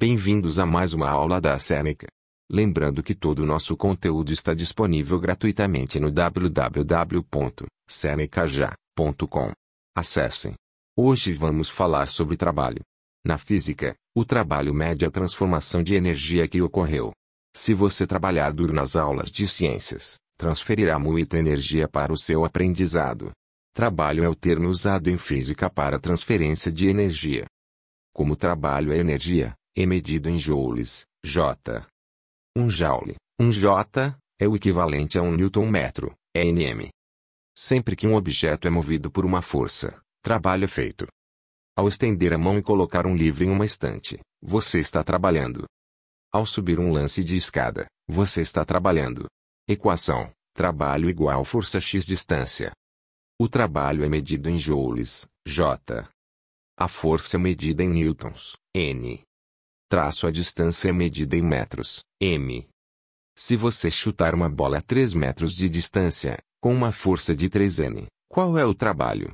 Bem-vindos a mais uma aula da Seneca. Lembrando que todo o nosso conteúdo está disponível gratuitamente no www.senecaja.com. Acessem. Hoje vamos falar sobre trabalho. Na física, o trabalho mede a transformação de energia que ocorreu. Se você trabalhar duro nas aulas de ciências, transferirá muita energia para o seu aprendizado. Trabalho é o termo usado em física para transferência de energia. Como trabalho é energia, é medido em joules, J. Um joule, um J, é o equivalente a um newton-metro, Nm. Sempre que um objeto é movido por uma força, trabalho é feito. Ao estender a mão e colocar um livro em uma estante, você está trabalhando. Ao subir um lance de escada, você está trabalhando. Equação: trabalho igual força x distância. O trabalho é medido em joules, J. A força é medida em newtons, N. Traço a distância é medida em metros, m. Se você chutar uma bola a 3 metros de distância, com uma força de 3n, qual é o trabalho?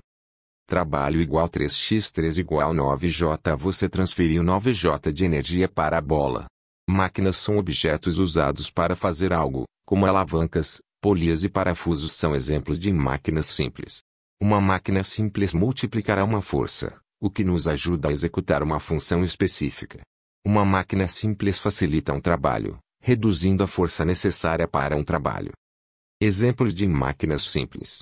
Trabalho igual 3x3 igual 9j. Você transferiu 9j de energia para a bola. Máquinas são objetos usados para fazer algo, como alavancas, polias e parafusos são exemplos de máquinas simples. Uma máquina simples multiplicará uma força, o que nos ajuda a executar uma função específica. Uma máquina simples facilita um trabalho, reduzindo a força necessária para um trabalho. Exemplos de máquinas simples.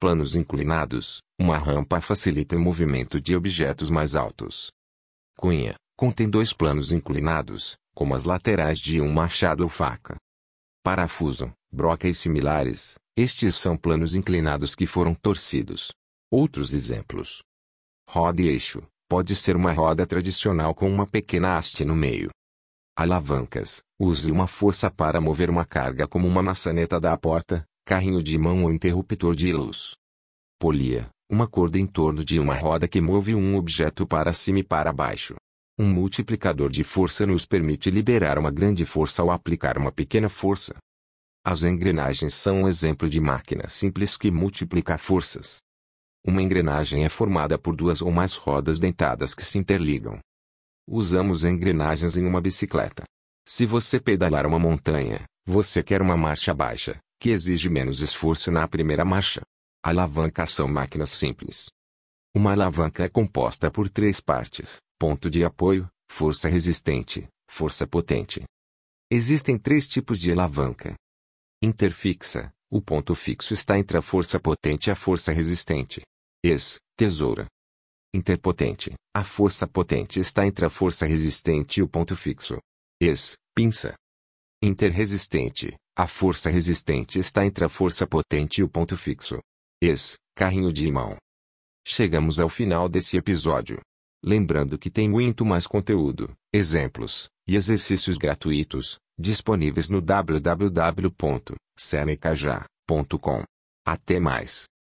Planos inclinados. Uma rampa facilita o movimento de objetos mais altos. Cunha. Contém dois planos inclinados, como as laterais de um machado ou faca. Parafuso. Broca e similares. Estes são planos inclinados que foram torcidos. Outros exemplos. Roda e eixo. Pode ser uma roda tradicional com uma pequena haste no meio. Alavancas. Use uma força para mover uma carga como uma maçaneta da porta, carrinho de mão ou interruptor de luz. Polia. Uma corda em torno de uma roda que move um objeto para cima e para baixo. Um multiplicador de força nos permite liberar uma grande força ao aplicar uma pequena força. As engrenagens são um exemplo de máquina simples que multiplica forças. Uma engrenagem é formada por duas ou mais rodas dentadas que se interligam. Usamos engrenagens em uma bicicleta. Se você pedalar uma montanha, você quer uma marcha baixa, que exige menos esforço na primeira marcha. Alavancas são máquinas simples. Uma alavanca é composta por três partes: ponto de apoio, força resistente, força potente. Existem três tipos de alavanca. Interfixa: o ponto fixo está entre a força potente e a força resistente. Ex, tesoura. Interpotente. A força potente está entre a força resistente e o ponto fixo. Ex, pinça. Interresistente. A força resistente está entre a força potente e o ponto fixo. Ex, carrinho de mão. Chegamos ao final desse episódio. Lembrando que tem muito mais conteúdo, exemplos e exercícios gratuitos disponíveis no www.senecaja.com. Até mais.